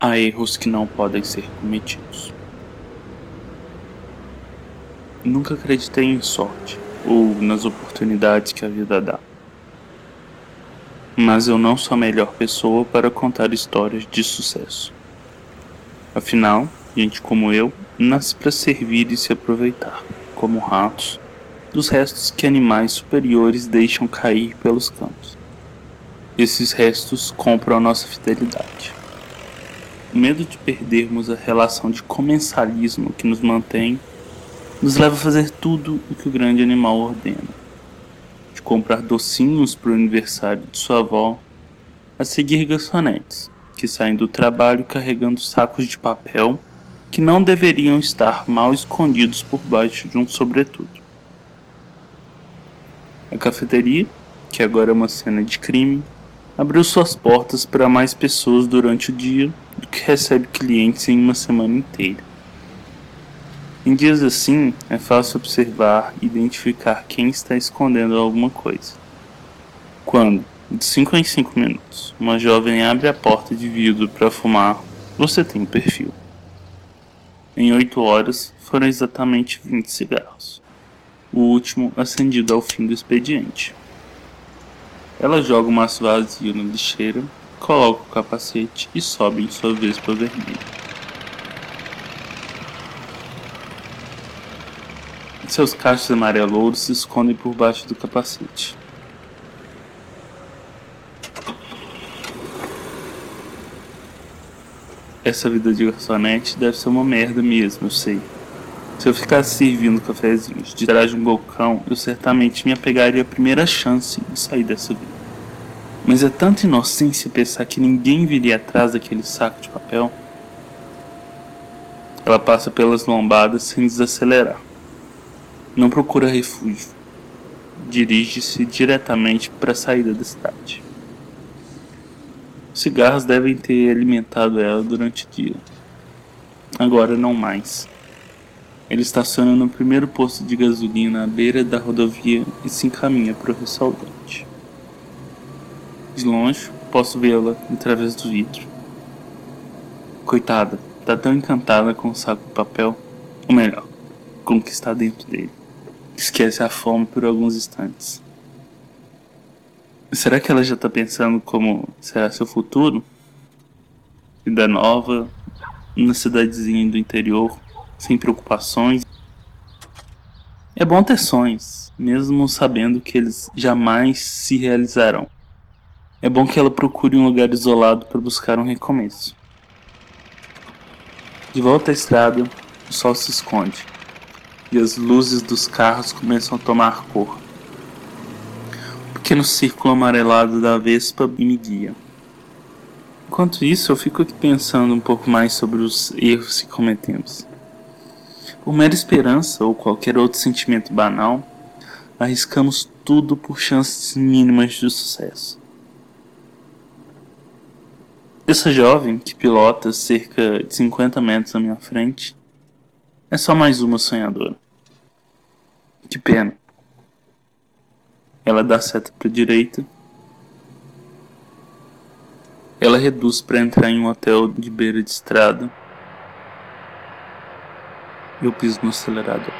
Há erros que não podem ser cometidos. Nunca acreditei em sorte ou nas oportunidades que a vida dá. Mas eu não sou a melhor pessoa para contar histórias de sucesso. Afinal, gente como eu nasce para servir e se aproveitar, como ratos, dos restos que animais superiores deixam cair pelos campos. Esses restos compram a nossa fidelidade o medo de perdermos a relação de comensalismo que nos mantém nos leva a fazer tudo o que o grande animal ordena. De comprar docinhos para o aniversário de sua avó, a seguir garçonetes que saem do trabalho carregando sacos de papel que não deveriam estar mal escondidos por baixo de um sobretudo. A cafeteria, que agora é uma cena de crime, abriu suas portas para mais pessoas durante o dia que recebe clientes em uma semana inteira. Em dias assim, é fácil observar e identificar quem está escondendo alguma coisa. Quando, de 5 em 5 minutos, uma jovem abre a porta de vidro para fumar, você tem um perfil. Em 8 horas, foram exatamente 20 cigarros. O último acendido ao fim do expediente. Ela joga o maço vazio na lixeira, coloca o capacete e sobe em sua vespa vermelha. Seus cachos amarelouros se escondem por baixo do capacete. Essa vida de garçonete deve ser uma merda mesmo, eu sei. Se eu ficasse servindo cafezinhos de trás de um balcão, eu certamente me apegaria à primeira chance de sair dessa vida. Mas é tanta inocência pensar que ninguém viria atrás daquele saco de papel. Ela passa pelas lombadas sem desacelerar. Não procura refúgio. Dirige-se diretamente para a saída da cidade. Os cigarros devem ter alimentado ela durante o dia. Agora não mais. Ele estaciona no primeiro posto de gasolina à beira da rodovia e se encaminha para o restaurante. De longe, posso vê-la através do vidro. Coitada, tá tão encantada com o saco de papel, ou melhor, com o que está dentro dele. Esquece a fome por alguns instantes. Será que ela já tá pensando como será seu futuro? Vida nova, numa cidadezinha do interior, sem preocupações. É bom ter sonhos, mesmo sabendo que eles jamais se realizarão. É bom que ela procure um lugar isolado para buscar um recomeço. De volta à estrada, o sol se esconde e as luzes dos carros começam a tomar cor. O pequeno círculo amarelado da Vespa me guia. Enquanto isso, eu fico aqui pensando um pouco mais sobre os erros que cometemos. Por mera esperança ou qualquer outro sentimento banal, arriscamos tudo por chances mínimas de sucesso. Essa jovem que pilota cerca de 50 metros à minha frente é só mais uma sonhadora. Que pena. Ela dá seta para direita. Ela reduz para entrar em um hotel de beira de estrada eu piso no acelerador.